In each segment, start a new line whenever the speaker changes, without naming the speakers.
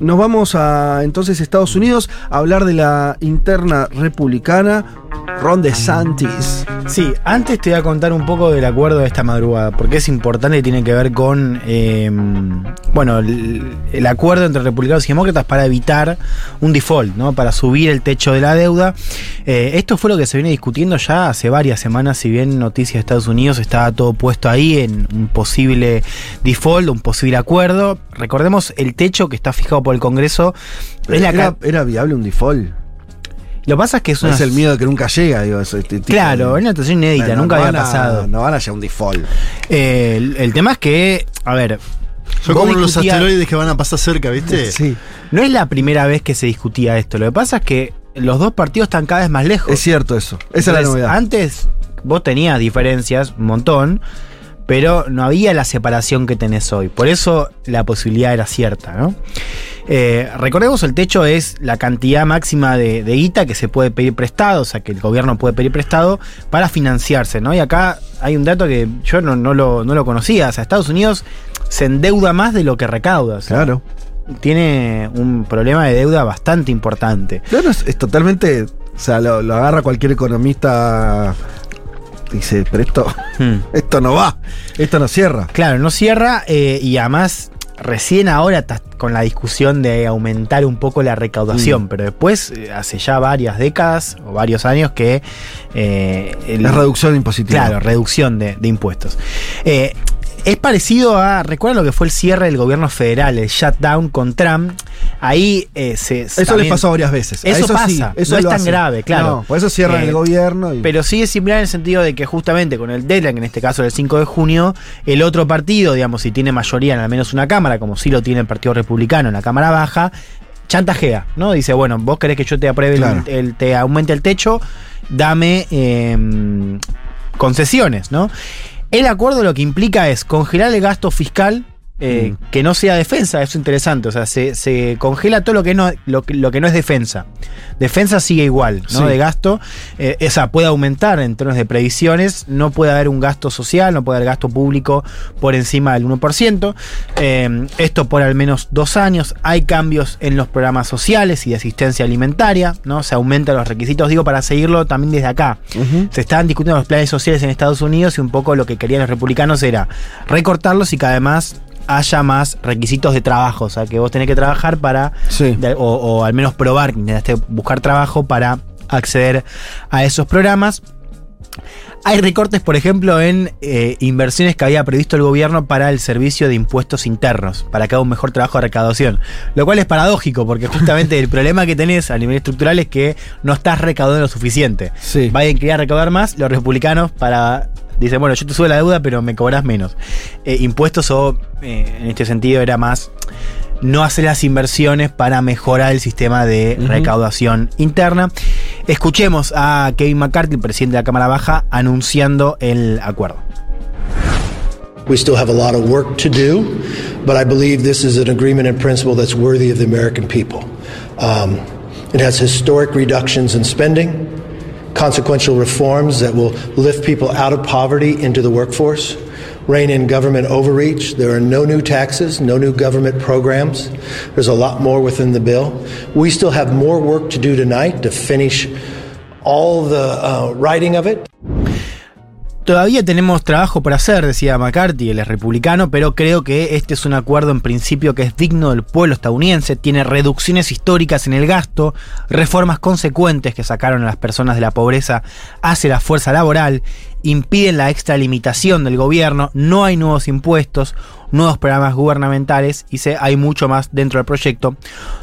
Nos vamos a entonces Estados Unidos a hablar de la interna republicana Ron DeSantis.
Sí, antes te voy a contar un poco del acuerdo de esta madrugada, porque es importante y tiene que ver con, eh, bueno, el, el, acuerdo entre republicanos y demócratas para evitar un default, ¿no? Para subir el techo de la deuda. Eh, esto fue lo que se viene discutiendo ya hace varias semanas, si bien Noticias de Estados Unidos estaba todo puesto ahí en un posible default, un posible acuerdo. Recordemos el techo que está fijado por el Congreso.
Es la era, era viable un default.
Lo que pasa es que es,
una... es el miedo de que nunca llega, digo, este tipo
Claro, es una situación inédita, bueno, nunca
no
había pasado.
A, no van a llegar un default.
Eh, el, el, tema es que, a ver.
Son como los asteroides que van a pasar cerca, ¿viste?
Sí. No es la primera vez que se discutía esto. Lo que pasa es que los dos partidos están cada vez más lejos.
Es cierto eso. Esa
Entonces,
es la novedad.
Antes vos tenías diferencias, un montón, pero no había la separación que tenés hoy. Por eso la posibilidad era cierta, ¿no? Eh, recordemos, el techo es la cantidad máxima de, de guita que se puede pedir prestado, o sea, que el gobierno puede pedir prestado para financiarse, ¿no? Y acá hay un dato que yo no, no, lo, no lo, conocía, o sea, Estados Unidos se endeuda más de lo que recauda. O sea,
claro.
Tiene un problema de deuda bastante importante.
Claro, es, es totalmente. O sea, lo, lo agarra cualquier economista dice, pero esto, hmm. esto no va, esto no cierra.
Claro, no cierra eh, y además recién ahora estás con la discusión de aumentar un poco la recaudación, mm. pero después eh, hace ya varias décadas o varios años que...
Eh, el, la reducción impositiva.
Claro, reducción de, de impuestos. Eh, es parecido a. ¿Recuerdan lo que fue el cierre del gobierno federal, el shutdown con Trump? Ahí eh, se.
Eso también, les pasó varias veces.
Eso,
eso
pasa.
Sí,
eso no es tan grave, claro. No,
por eso cierran eh, el gobierno. Y...
Pero sí es similar en el sentido de que justamente con el deadline, en este caso el 5 de junio, el otro partido, digamos, si tiene mayoría en al menos una cámara, como sí lo tiene el Partido Republicano en la Cámara Baja, chantajea, ¿no? Dice, bueno, vos querés que yo te apruebe, claro. el, el, te aumente el techo, dame eh, concesiones, ¿no? El acuerdo lo que implica es congelar el gasto fiscal. Eh, mm. Que no sea defensa, eso es interesante. O sea, se, se congela todo lo que, no, lo, lo, que no es defensa. Defensa sigue igual, ¿no? Sí. De gasto. Eh, o sea, puede aumentar en términos de previsiones. No puede haber un gasto social, no puede haber gasto público por encima del 1%. Eh, esto por al menos dos años. Hay cambios en los programas sociales y de asistencia alimentaria, ¿no? Se aumentan los requisitos, digo, para seguirlo también desde acá. Uh -huh. Se estaban discutiendo los planes sociales en Estados Unidos y un poco lo que querían los republicanos era recortarlos y que además haya más requisitos de trabajo, o sea, que vos tenés que trabajar para,
sí.
de, o, o, al menos probar que buscar trabajo para acceder a esos programas. Hay recortes, por ejemplo, en eh, inversiones que había previsto el gobierno para el servicio de impuestos internos, para que haga un mejor trabajo de recaudación. Lo cual es paradójico, porque justamente el problema que tenés a nivel estructural es que no estás recaudando lo suficiente.
Sí.
Biden quería recaudar más, los republicanos para dicen, bueno, yo te subo la deuda, pero me cobras menos. Eh, impuestos o, eh, en este sentido, era más no hacer las inversiones para mejorar el sistema de uh -huh. recaudación interna. Escuchemos a Kevin McCarthy, el presidente de la Cámara Baja, anunciando el acuerdo.
We still have a lot of work to do, but I believe this is an agreement in principle that's worthy of the American people. Um, it has historic reductions in spending, consequential reforms that will lift people out of poverty into the workforce, rein in government overreach. There are no new taxes, no new government programs. There's a lot more within the bill. We still have more work to do tonight to finish all the uh, writing of it.
Todavía tenemos trabajo por hacer, decía McCarthy, él es republicano, pero creo que este es un acuerdo en principio que es digno del pueblo estadounidense, tiene reducciones históricas en el gasto, reformas consecuentes que sacaron a las personas de la pobreza hacia la fuerza laboral, impiden la extralimitación del gobierno, no hay nuevos impuestos, nuevos programas gubernamentales y se, hay mucho más dentro del proyecto.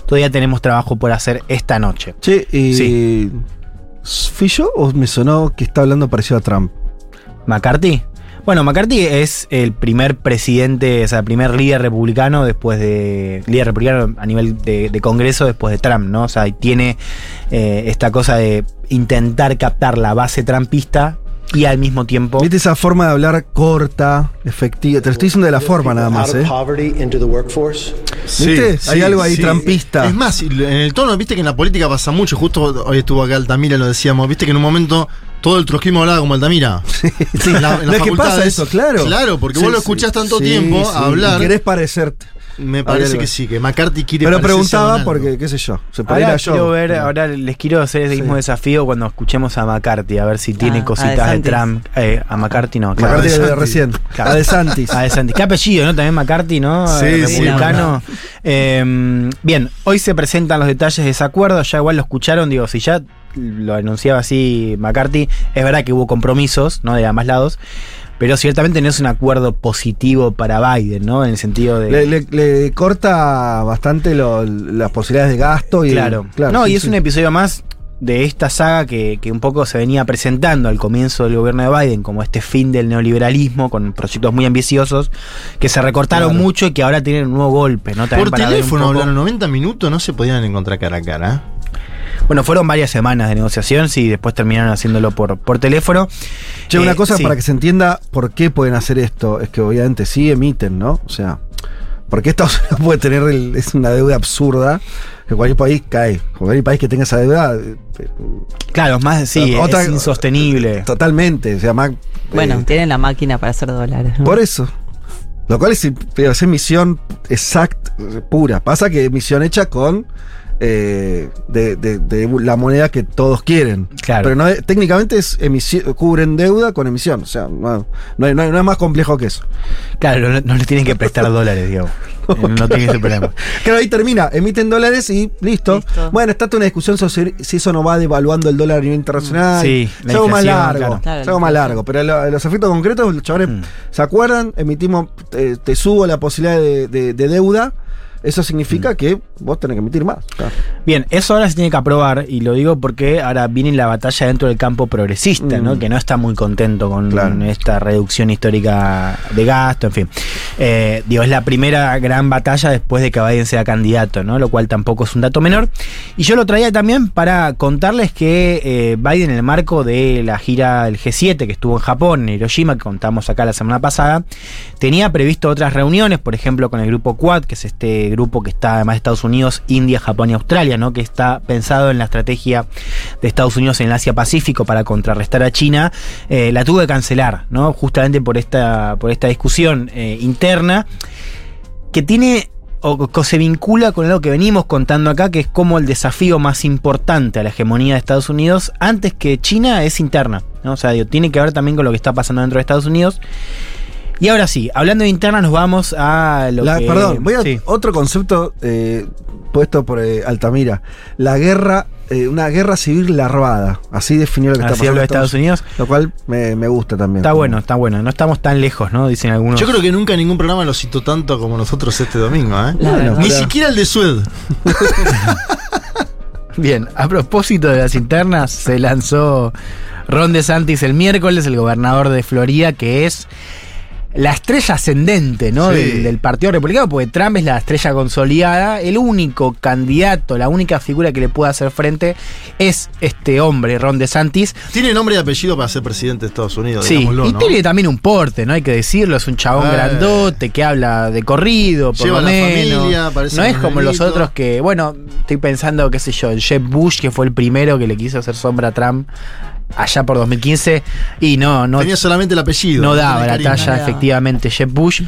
Todavía tenemos trabajo por hacer esta noche.
Sí, y sí. ¿Fui yo o me sonó que está hablando parecido a Trump?
McCarthy. Bueno, McCarthy es el primer presidente, o sea, el primer líder republicano después de. líder republicano a nivel de, de Congreso después de Trump, ¿no? O sea, tiene eh, esta cosa de intentar captar la base trumpista y al mismo tiempo.
¿Viste esa forma de hablar corta, efectiva? Te lo estoy diciendo de la forma nada más, ¿eh? ¿Viste?
Sí,
Hay
sí,
algo ahí
sí.
trampista.
Es más, en el tono, viste que en la política pasa mucho. Justo hoy estuvo acá Altamira, lo decíamos. Viste que en un momento todo el trotskismo hablaba como Altamira.
Sí,
En la, en
no
las
es que pasa eso, claro.
Claro, porque
Sí,
vos lo
sí,
escuchás tanto
sí,
tiempo
sí,
a hablar.
y querés parecerte.
Me parece
que-
que sí, que McCarthy quiere
Pero preguntaba porque, qué sé yo, se podría
Ahora
yo.
quiero ver, ahora les quiero hacer ese
Sí.
mismo desafío cuando escuchemos a McCarthy, a ver si tiene
Ah,
cositas de. Trump. Eh, a McCarthy no, claro.
McCarthy
de
de
Santis.
recién.
Claro.
A de Santis.
A DeSantis. Qué apellido, ¿no? También McCarthy, ¿no?
Sí,
Eh,
sí,
Republicano. Eh, bien, hoy se presentan los detalles de ese acuerdo. Ya igual lo escucharon, digo, si ya lo anunciaba así McCarthy, es verdad que hubo compromisos, ¿no? De ambos lados. Pero ciertamente no es un acuerdo positivo para Biden, ¿no? En el sentido de.
Le, le- le corta bastante lo- las posibilidades de gasto y.
Claro. no,
sí,
y es
sí.
un episodio más de esta saga que, que un poco se venía presentando al comienzo del gobierno de Biden como este fin del neoliberalismo con proyectos muy ambiciosos que se recortaron
Claro.
mucho y que ahora tienen un nuevo golpe, ¿no? También
Por teléfono hablaron 90 minutos, no se podían encontrar cara a cara.
Bueno, fueron varias semanas de negociación, y después terminaron haciéndolo por, por teléfono.
Che, una
Eh,
cosa
sí.
para que se entienda por qué pueden hacer esto, es que obviamente sí emiten, ¿no? O sea, porque Estados Unidos puede tener, el- es una deuda absurda, que cualquier país cae. Cualquier país que tenga esa deuda, eh, eh,
Claro, más sí,
Otra-
es insostenible.
totalmente, o sea, más...
Bueno,
eh,
tienen la máquina para hacer dólares. ¿no?
Por eso. Lo cual es, es emisión exacta, pura. Pasa que emisión hecha con eh, de, de- de la moneda que todos quieren.
Claro.
Pero no, es- técnicamente es emisión, cubren deuda con emisión. O sea, no, no, es más complejo que eso.
Claro, no, no le tienen que prestar dólares, digamos. No tiene ese problema.
Claro, ahí termina, emiten dólares y listo.
Listo.
Bueno, está toda una discusión sobre si eso no va devaluando el dólar a nivel internacional.
Sí,
es
la
algo más largo.
claro.
Claro,
es algo más largo. Pero lo- los efectos concretos, los chavales
Mm.
se acuerdan, emitimos, te, te subo la posibilidad de, de- de deuda. Eso significa
Mm.
que vos tenés que emitir más. Claro.
Bien, eso ahora se tiene que aprobar, y lo digo porque ahora viene la batalla dentro del campo progresista, ¿no?
Mm.
Que no está muy contento con
Claro.
esta reducción histórica de gasto, en fin. Eh, digo, es la primera gran batalla después de que Biden sea candidato, ¿no? Lo cual tampoco es un dato menor. Y yo lo traía también para contarles que eh, Biden, en el marco de la gira del G7 que estuvo en Japón, en Hiroshima, que contamos acá la semana pasada, tenía previsto otras reuniones, por ejemplo, con el grupo Quad, que es este grupo que está además de Estados Unidos, India, Japón y Australia, ¿no? Que está pensado en la estrategia de Estados Unidos en el Asia-Pacífico para contrarrestar a China. Eh, la tuvo que cancelar, ¿no? Justamente por esta, por esta discusión eh, interna que tiene o que se vincula con algo que venimos contando acá, que es como el desafío más importante a la hegemonía de Estados Unidos, antes que China, es interna. ¿no? O sea, digo, tiene que ver también con lo que está pasando dentro de Estados Unidos. Y ahora sí, hablando de interna, nos vamos a lo
La-
que.
perdón, voy a
sí.
otro concepto eh, puesto por eh, Altamira. La guerra, eh, una guerra civil larvada. Así definió lo que está
Así
pasando.
hablo de
en
Estados Unidos.
Lo cual me, me gusta también.
Está bueno, está bueno. No estamos tan lejos, ¿no? Dicen algunos.
Yo creo que nunca ningún programa lo citó tanto como nosotros este domingo, ¿eh?
La
Bueno,
verdad.
Ni
pero-
siquiera el de Sued.
Bien, a propósito de las internas, se lanzó Ron DeSantis el miércoles, el gobernador de Florida, que es la estrella ascendente ¿no?
Sí.
del, del Partido Republicano, porque Trump es la estrella consolidada. El único candidato, la única figura que le puede hacer frente es este hombre, Ron DeSantis.
Tiene nombre y apellido para ser presidente de Estados Unidos,
Sí,
digámoslo,
y
¿no?
tiene también un porte, no hay que decirlo, es un chabón
Eh.
grandote que habla de corrido, por
Lleva
lo
la
menos.
familia, parece
no es como los otros que, bueno, estoy pensando, qué sé yo, el Jeb Bush, que fue el primero que le quiso hacer sombra a Trump allá por 2015, y no, no,
Tenía solamente el apellido.
no daba la talla, efectivamente, Jeb Bush.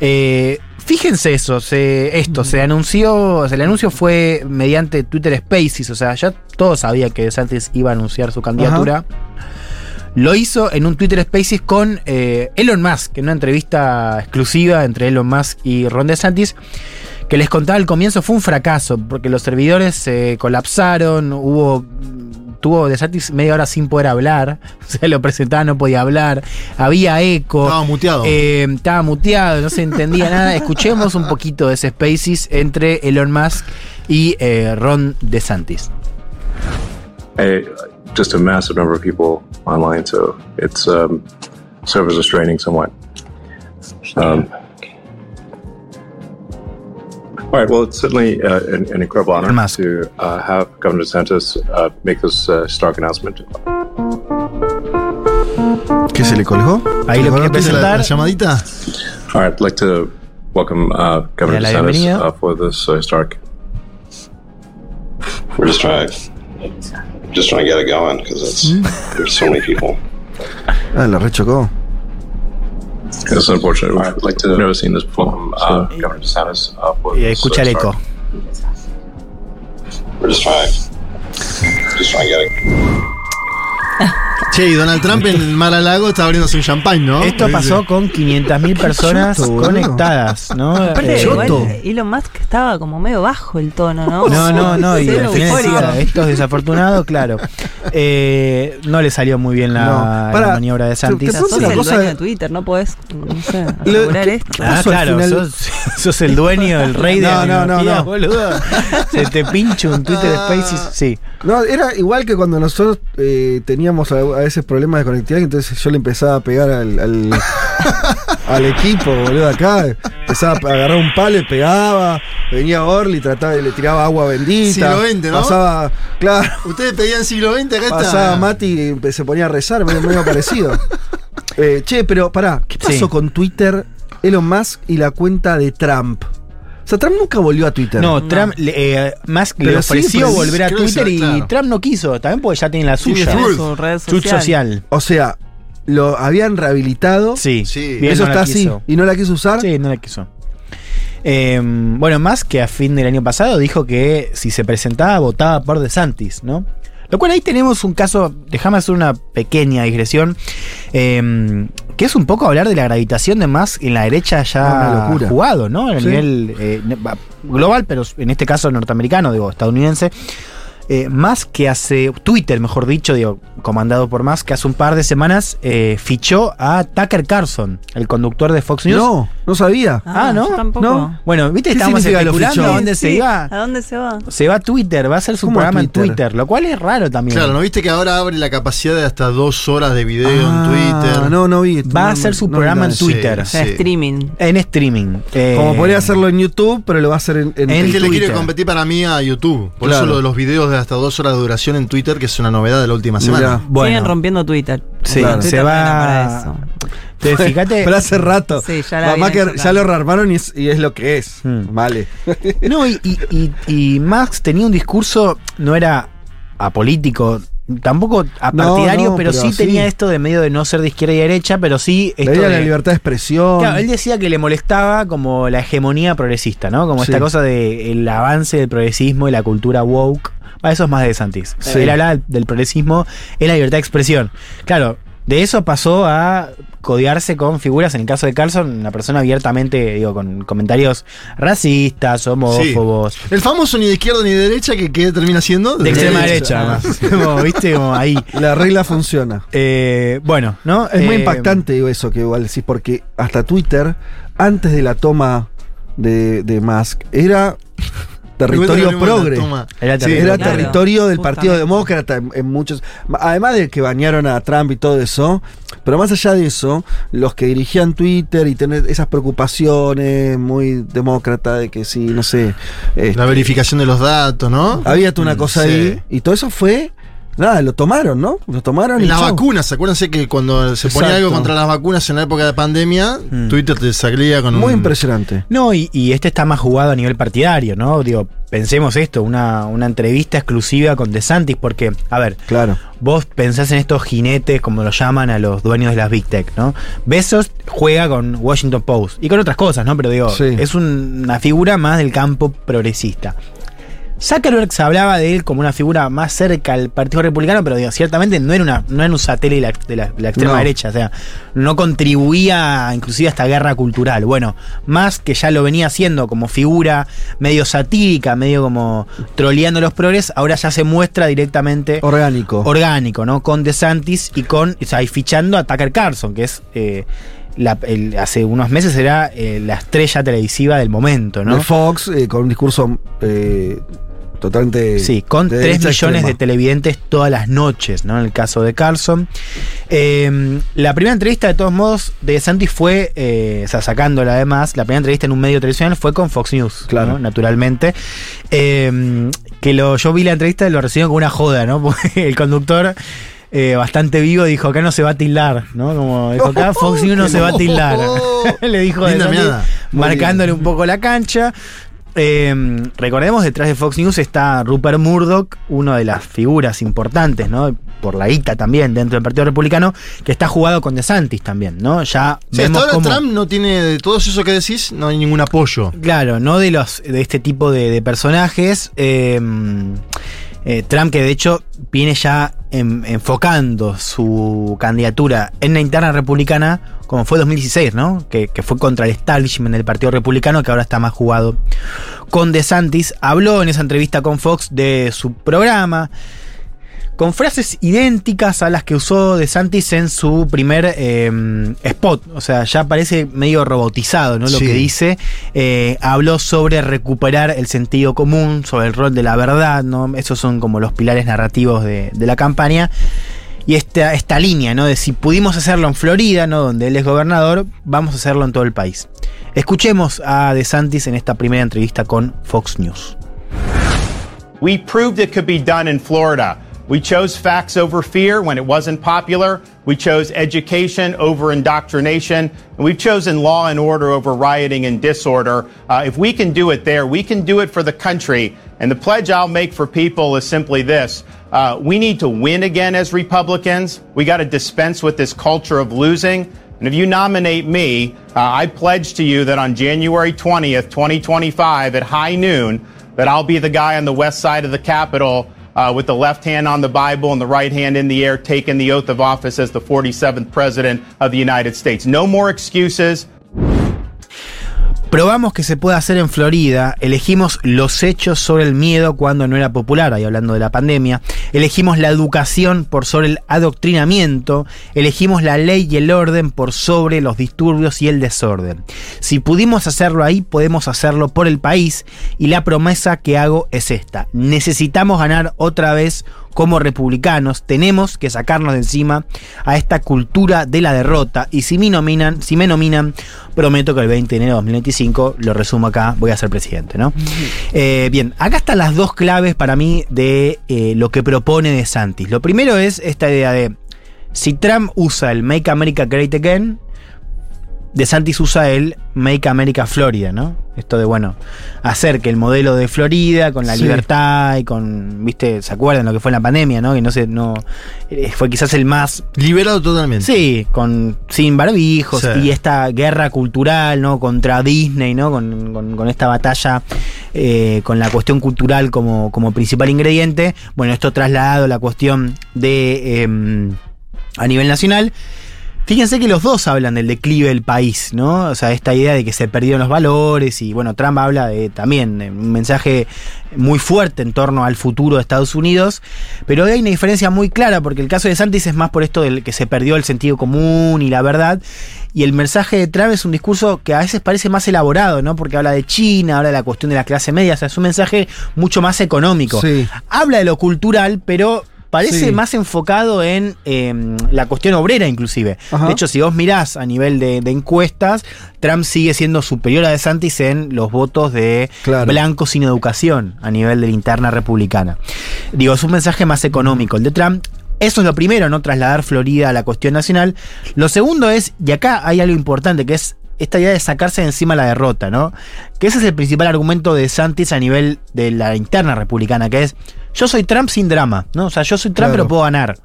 Eh, fíjense eso, se, esto, se anunció, o sea, el anuncio fue mediante Twitter Spaces, o sea, ya todos sabían que DeSantis iba a anunciar su candidatura. Lo hizo en un Twitter Spaces con eh, Elon Musk, en una entrevista exclusiva entre Elon Musk y Ron DeSantis, que les contaba al comienzo fue un fracaso, porque los servidores se colapsaron, hubo tuvo DeSantis media hora sin poder hablar, o sea, lo presentaba, no podía hablar, había eco.
Estaba muteado.
Eh, estaba muteado, no se entendía nada. Escuchemos un poquito de ese Spaces entre Elon Musk y eh, Ron DeSantis.
a, just a massive number of people online, so it's um, servers are straining somewhat. Um, all right. Well, it's certainly uh, an, an incredible honor to uh, have Governor DeSantis uh, make this uh, stark announcement.
¿Qué se le colgó?
Ahí lo quiere
¿Quieres la,
presentar.
la llamadita?
All right. I'd like to welcome uh, Governor
La
DeSantis uh, for this uh, historic.
We're just trying, just trying to get it going because it's there's so many people.
Ah, la rechocó.
Uh, It's unfortunate. We've
I'd like to
never seen this before.
um,
So,
uh, Governor DeSantis. Uh, for
Y escucha el
uh,
eco.
We're just trying, just trying to get it.
Che, y Donald Trump en Mar-a-Lago está abriéndose un champagne, ¿no?
Esto pasó con 500.000 personas
choto,
conectadas, ¿no?
Aparte,
Eh,
Choto.
igual Elon Musk estaba como medio bajo el tono, ¿no?
No, no, no, y al final decía, esto es desafortunado, claro. Eh, no le salió muy bien la,
No.
la
Pará,
maniobra de Santis.
Sos
una
el
cosa
dueño
de-
de Twitter, no podés, no sé,
Lo-
asegurar
¿qué-
esto.
Ah,
al
claro,
final?
sos, sos el dueño, el rey de
No,
la
no, no, no.
boludo. Se te pincha un Twitter Spaces, sí.
No, era igual que cuando nosotros eh, teníamos a, a veces problemas de conectividad, entonces yo le empezaba a pegar al, al, al equipo, boludo, acá. Empezaba a agarrar un palo y pegaba. Venía Orly, trataba, le tiraba agua bendita.
Siglo XX, ¿no?
Pasaba, claro,
Ustedes pedían siglo XX, acá
pasaba
está.
Mati y se ponía a rezar, medio, medio parecido. Eh, che, pero pará, ¿qué pasó
Sí.
con Twitter, Elon Musk y la cuenta de Trump? O sea, Trump nunca volvió a Twitter.
No, Trump, eh, Musk le
Pero
ofreció
sí,
volver a Twitter y
claro.
Trump no quiso, también porque ya tiene la suya.
Su red
Truth
social.
social.
O sea, lo habían rehabilitado.
Sí,
Sí.
Eso
no
está así. ¿Y no la quiso usar?
Sí, no la quiso. Eh, bueno, más que a fin del año pasado dijo que si se presentaba votaba por DeSantis, ¿no? Lo cual ahí tenemos un caso, déjame hacer una pequeña digresión, eh, que es un poco hablar de la gravitación de más en la derecha ya jugado, ¿no? A
Sí.
nivel eh, global, pero en este caso norteamericano, digo, estadounidense. Eh, más que hace Twitter, mejor dicho, digo, comandado por más que hace un par de semanas eh, fichó a Tucker Carlson, el conductor de Fox News.
No, no sabía.
Ah, ¿no?
yo tampoco.
No.
Bueno, viste,
¿Qué
estábamos especulando a dónde se
Sí,
iba.
¿A dónde se va?
Se va a Twitter, va a hacer su
¿Cómo a
programa en
Twitter?
Twitter, lo cual es raro también.
Claro, ¿no viste que ahora abre la capacidad de hasta dos horas de video
Ah,
en Twitter?
No, no vi.
Va a
no,
hacer
no,
su
no
programa en. Twitter.
Sí.
streaming.
En streaming. Eh,
Como podría hacerlo en YouTube, pero lo va a hacer en, en-
En
Es que le quiere
Twitter.
competir para mí a YouTube. Por
Claro.
eso lo de los videos de hasta dos horas de duración en Twitter, que es una novedad de la última semana.
Mirá.
Bueno.
Siguen rompiendo Twitter.
Sí,
Claro.
se
Twitter
va. fíjate.
Pero hace rato.
Sí, ya la
Mamá
vienen
que ya
sacando.
lo rearmaron y es, y es lo que es.
Hmm.
Vale.
No, y, y, y- y Max tenía un discurso, no era apolítico, tampoco apartidario,
no,
pero,
pero
sí,
sí.
tenía esto de medio de no ser de izquierda y derecha, pero sí esto
la libertad de expresión.
Claro, él decía que le molestaba como la hegemonía progresista, ¿no? Como
Sí.
esta cosa del avance del progresismo y la cultura woke. Ah, eso es más de Santis.
Sí.
Él del- progresismo en la libertad de expresión. Claro, de eso pasó a codearse con figuras, en el caso de Carlson, una persona abiertamente, digo, con comentarios racistas, homófobos.
El famoso ni de izquierda ni de derecha, que, que termina siendo
De extrema derecha,
Ah.
además. Como, ¿Viste? Como ahí.
La regla funciona.
Eh, bueno, ¿no?
Es muy
Eh,
impactante digo, eso que igual decís, porque hasta Twitter, antes de la toma de, de Musk, era territorio progre.
Era
Sí,
territorio.
era
Claro,
territorio del Partido
justamente.
Demócrata en, en muchos. Además de que bañaron a Trump y todo eso, pero más allá de eso, los que dirigían Twitter y tener esas preocupaciones muy demócrata de que sí, no sé. este,
La verificación de los datos, ¿no?
había toda una cosa
Sí.
ahí y todo eso fue. Nada, lo tomaron, ¿no? Lo tomaron y
las
chau.
vacunas, acuérdense que cuando se ponía algo contra las vacunas en la época de pandemia,
Mm.
Twitter te salía con
Muy
un.
impresionante.
No, y, y este está más jugado a nivel partidario, ¿no? Digo, pensemos esto, una, una entrevista exclusiva con DeSantis, porque, a ver,
Claro.
vos pensás en estos jinetes, como lo llaman a los dueños de las Big Tech, ¿no? Bezos juega con Washington Post y con otras cosas, ¿no? Pero digo,
Sí.
es un- una figura más del campo progresista. Zuckerberg se hablaba de él como una figura más cerca al Partido Republicano, pero digo, ciertamente no era, una, no era un satélite de la, de la- de la extrema
No.
derecha, o sea, no contribuía inclusive a esta guerra cultural. Bueno, más que ya lo venía haciendo como figura medio satírica, medio como troleando los progres, ahora ya se muestra directamente
Orgánico.
orgánico, ¿no? Con DeSantis y con, o sea, y fichando a Tucker Carlson, que es eh, la- el- hace unos meses era eh, la estrella televisiva del momento, ¿no?
de Fox, eh, con un discurso eh, totalmente.
Sí, con
de
3
derecha
millones de televidentes todas las noches, ¿no? En el caso de Carlson. Eh, la primera entrevista, de todos modos, de Santis fue, eh, o sea, sacándola además, la primera entrevista en un medio tradicional fue con Fox News,
Claro.
¿no? Naturalmente. Eh, que lo, yo vi la entrevista y lo recibieron como una joda, ¿no? Porque el conductor. eh, bastante vivo dijo acá no se va a tildar ¿no? como dijo acá Fox News no se va a tildar le dijo
mirada.
marcándole un poco la cancha eh, recordemos, detrás de Fox News está Rupert Murdoch, una de las figuras importantes, ¿no? Por la ITA también dentro del Partido Republicano, que está jugado con DeSantis también, ¿no? Ya
Sí, hasta
vemos
ahora
cómo-
Trump no tiene, de todos eso que decís, no hay ningún apoyo.
Claro, no de los de este tipo de, de personajes. eh, eh, Trump, que de hecho viene ya en- enfocando su candidatura en la interna republicana, como fue 2016, ¿no? Que, que fue contra el establishment del Partido Republicano, que ahora está más jugado con DeSantis. Habló en esa entrevista con Fox de su programa con frases idénticas a las que usó DeSantis en su primer eh, spot. O sea, ya parece medio robotizado, ¿no? Lo
Sí.
que dice. Eh, habló sobre recuperar el sentido común, sobre el rol de la verdad, ¿no? Esos son como los pilares narrativos de, de la campaña. Y esta, esta línea, ¿no? De si pudimos hacerlo en Florida, ¿no? Donde él es gobernador, vamos a hacerlo en todo el país. Escuchemos a DeSantis en esta primera entrevista con Fox News.
We proved it could be done in Florida. We chose facts over fear when it wasn't popular. We chose education over indoctrination. And we've chosen law and order over rioting and disorder. Uh, if we can do it there, we can do it for the country. And the pledge I'll make for people is simply this. Uh, we need to win again as Republicans. We got to dispense with this culture of losing. And if you nominate me, uh, I pledge to you that on January 20th, 2025, at high noon, that I'll be the guy on the west side of the Capitol uh, with the left hand on the Bible and the right hand in the air, taking the oath of office as the 47th President of the United States. No more excuses.
Probamos que se puede hacer en Florida, elegimos los hechos sobre el miedo cuando no era popular, ahí hablando de la pandemia, elegimos la educación por sobre el adoctrinamiento, elegimos la ley y el orden por sobre los disturbios y el desorden. Si pudimos hacerlo ahí, podemos hacerlo por el país y la promesa que hago es esta. Necesitamos ganar otra vez como republicanos tenemos que sacarnos de encima a esta cultura de la derrota y si me nominan, si me nominan, prometo que el 20 de enero de 2025, lo resumo acá, voy a ser presidente, ¿no? Eh, bien, acá están las dos claves para mí de eh, lo que propone De Santis. Lo primero es esta idea de si Trump usa el Make America Great Again, De Santis usa el Make America Florida, ¿no? Esto de, bueno, hacer que el modelo de Florida, con la
Sí.
libertad y con, viste, ¿se acuerdan lo que fue en la pandemia, no? Que no sé, no, eh, fue quizás el más
Liberado totalmente.
Sí, con sin barbijos
Sí.
y esta guerra cultural, ¿no? Contra Disney, ¿no? Con, con- con esta batalla eh, con la cuestión cultural como, como principal ingrediente. Bueno, esto trasladado a la cuestión de em, a nivel nacional. Fíjense que los dos hablan del declive del país, ¿no? O sea, esta idea de que se perdieron los valores y bueno, Trump habla de también de un mensaje muy fuerte en torno al futuro de Estados Unidos, pero hay una diferencia muy clara porque el caso de Santis es más por esto del que se perdió el sentido común y la verdad y el mensaje de Trump es un discurso que a veces parece más elaborado, ¿no? Porque habla de China, habla de la cuestión de la clase media, o sea, es un mensaje mucho más económico.
Sí.
Habla de lo cultural, pero parece
Sí.
más enfocado en eh, la cuestión obrera inclusive.
Ajá.
De hecho, si vos mirás a nivel de, de encuestas, Trump sigue siendo superior a DeSantis en los votos de
Claro.
blancos sin educación a nivel de la interna republicana. Digo, es un mensaje más económico el de Trump. Eso es lo primero, no trasladar Florida a la cuestión nacional. Lo segundo es, y acá hay algo importante, que es esta idea de sacarse de encima la derrota, ¿no? Que ese es el principal argumento de Santis a nivel de la interna republicana, que es, yo soy Trump sin drama, ¿no? O sea, yo soy Trump
Claro.
pero puedo ganar.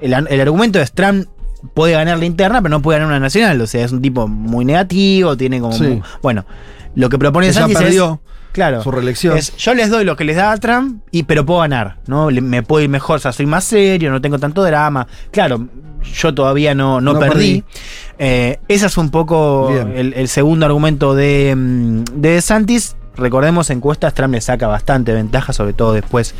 El, el argumento es Trump puede ganar la interna, pero no puede ganar una nacional. O sea, es un tipo muy negativo, tiene como...
Sí.
muy- bueno, lo que propone Santis
perdió
es... Claro.
su reelección.
Es, yo les doy lo que les da a Trump, y, pero puedo ganar, ¿no? Le- Me puedo ir mejor, o sea, soy más serio, no tengo tanto drama. Claro, yo todavía no, no,
No
perdí.
perdí.
Eh, ese es un poco el segundo argumento de, mm, de Santis. Recordemos, encuestas, Trump le saca bastante ventaja, sobre todo después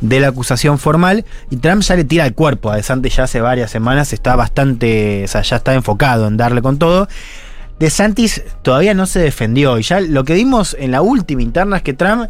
de la acusación formal. Y Trump ya le tira el cuerpo a DeSantis ya hace varias semanas. Está bastante, o sea, ya está enfocado en darle con todo. DeSantis todavía no se defendió. Y ya lo que vimos en la última interna es que Trump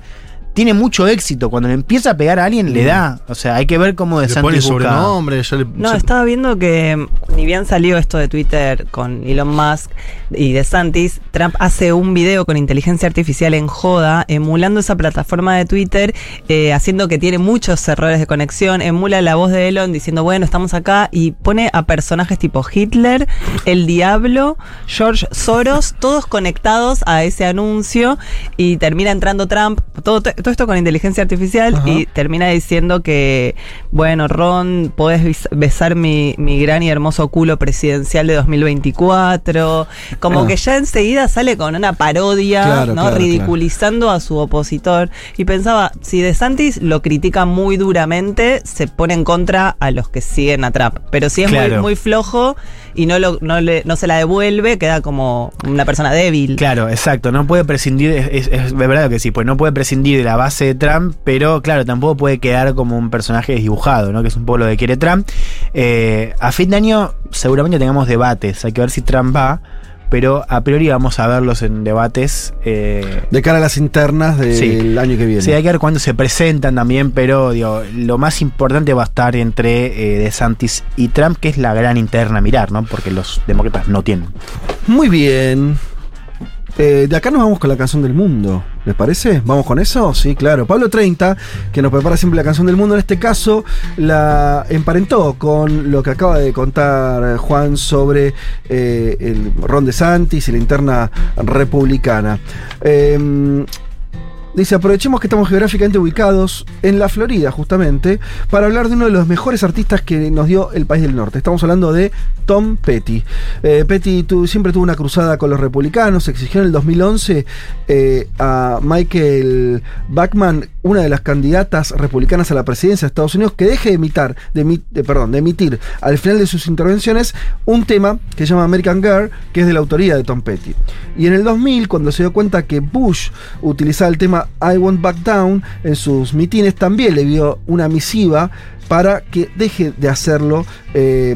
tiene mucho éxito. Cuando le empieza a pegar a alguien, le da. O sea, hay que ver cómo De
Le pone
Santis busca.
sobrenombre, ya le.
No, estaba viendo que mm, ni bien salió esto de Twitter con Elon Musk y de Santis, Trump hace un video con inteligencia artificial en joda, emulando esa plataforma de Twitter, eh, haciendo que tiene muchos errores de conexión, emula la voz de Elon diciendo, bueno, estamos acá, y pone a personajes tipo Hitler, el Diablo, George Soros, todos conectados a ese anuncio, y termina entrando Trump, todo, todo esto con inteligencia artificial,
Ajá.
y termina diciendo que, bueno, Ron, podés besar mi, mi gran y hermoso culo presidencial de 2024. Como
Ah.
que ya enseguida sale con una parodia,
Claro,
¿no?
claro,
Ridiculizando a su opositor. Y pensaba, si DeSantis lo critica muy duramente, se pone en contra a los que siguen a Trump. Pero si es muy, muy flojo y no, lo, no, le, no se la devuelve, queda como una persona débil.
Claro, exacto. No puede prescindir, es, es- es verdad que sí, pues no puede prescindir de la base de Trump, pero claro, tampoco puede quedar como un personaje desdibujado, ¿no? Que es un poco lo que quiere Trump. Eh, a fin de año seguramente tengamos debates, hay que ver si Trump va, pero a priori vamos a verlos en debates. eh,
De cara a las internas del
Sí.
año que viene.
Sí, hay que ver cuándo se presentan también, pero digo, lo más importante va a estar entre eh, DeSantis y Trump, que es la gran interna a mirar, ¿no? Porque los demócratas no tienen.
Muy bien. Eh, de acá nos vamos con la canción del mundo. ¿Les parece? ¿Vamos con eso? Sí, claro. Pablo 30, que nos prepara siempre la canción del mundo, en este caso la emparentó con lo que acaba de contar Juan sobre eh, el Ron de Santis y la interna republicana. Eh, Dice, aprovechemos que estamos geográficamente ubicados en la Florida, justamente, para hablar de uno de los mejores artistas que nos dio el país del norte. Estamos hablando de Tom Petty. Eh, Petty tu- siempre tuvo una cruzada con los republicanos, exigió en el 2011 eh, a Michael Bachman, una de las candidatas republicanas a la presidencia de Estados Unidos, que deje de emitar, de, de emitir al final de sus intervenciones un tema que se llama American Girl, que es de la autoría de Tom Petty. Y en el 2000, cuando se dio cuenta que Bush utilizaba el tema I Won't Back Down en sus mitines, también le dio una misiva para que deje de hacerlo. eh,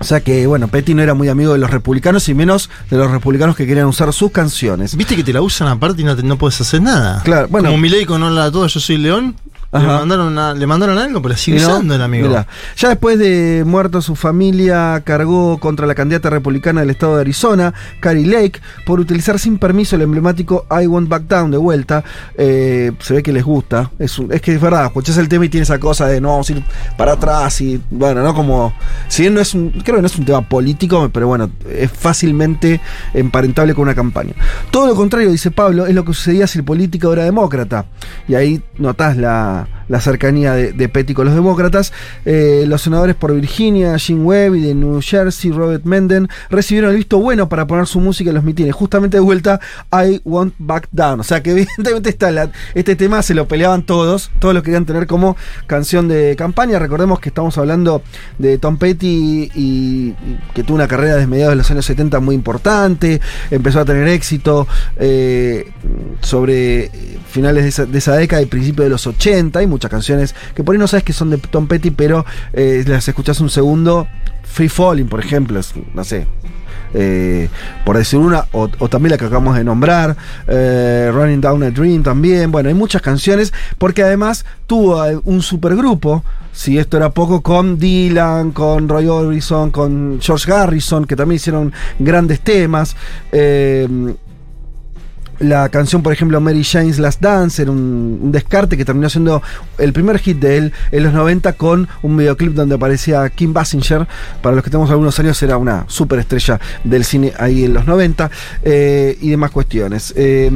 o sea que, bueno, Petty no era muy amigo de los republicanos y menos de los republicanos que querían usar sus canciones.
Viste que te la usan aparte y no, te- no puedes hacer nada.
Claro, bueno.
Como Milei con Hola a todos, yo soy León. Le mandaron, le mandaron algo, pero la sigue
no,
usando el amigo.
mirá, ya después de muerto su familia, cargó contra la candidata republicana del estado de Arizona, Carrie Lake, por utilizar sin permiso el emblemático I Won't Back Down de vuelta. Eh, se ve que les gusta. Es, un- es que es verdad, escuchás el tema y tiene esa cosa de no vamos a ir para atrás y bueno, no como. Si bien no es un. Creo que no es un tema político, pero bueno, es fácilmente emparentable con una campaña. Todo lo contrario, dice Pablo, es lo que sucedía si el político era demócrata. Y ahí notás la, знаю. La cercanía de, de Petty con los demócratas. Eh, los senadores por Virginia, Jim Webb y de New Jersey, Robert Menden, recibieron el visto bueno para poner su música en los mitines. Justamente de vuelta, I Won't Back Down. O sea que evidentemente este tema se lo peleaban todos, todos lo querían tener como canción de campaña. Recordemos que estamos hablando de Tom Petty y, y que tuvo una carrera desde mediados de los años 70 muy importante, empezó a tener éxito eh, sobre finales de esa, década y principios de los 80. Hay muchas canciones que por ahí no sabes que son de Tom Petty, pero eh, las escuchás un segundo. Free Falling, por ejemplo, no sé, eh, por decir una, o, también la que acabamos de nombrar, eh, Running Down a Dream también, bueno, hay muchas canciones, porque además tuvo un supergrupo, si esto era poco, con Dylan, con Roy Orbison, con George Harrison, que también hicieron grandes temas. La canción, por ejemplo, Mary Jane's Last Dance era un, descarte que terminó siendo el primer hit de él en los 90 con un videoclip donde aparecía Kim Basinger. Para los que tenemos algunos años, era una superestrella del cine ahí en los 90 eh, y demás cuestiones. Eh,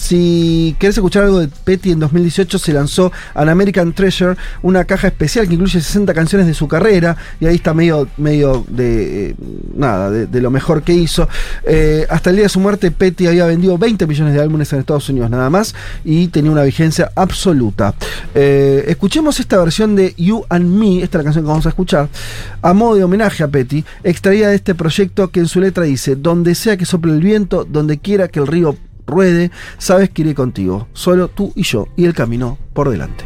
si querés escuchar algo de Petty, en 2018 se lanzó An American Treasure, una caja especial que incluye 60 canciones de su carrera, y ahí está medio, medio de eh, nada, de, lo mejor que hizo. Eh, hasta el día de su muerte, Petty había vendido 20 millones de álbumes en Estados Unidos nada más, y tenía una vigencia absoluta. Eh, escuchemos esta versión de You and Me, esta es la canción que vamos a escuchar, a modo de homenaje a Petty, extraída de este proyecto que en su letra dice, donde sea que sople el viento, donde quiera que el río ruede, sabes que iré contigo, solo tú y yo, y el camino por delante.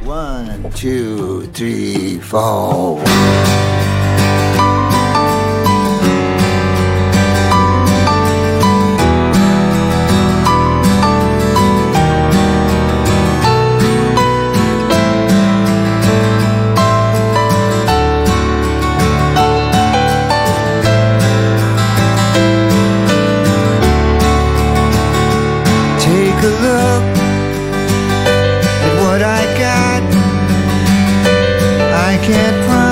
can't promise.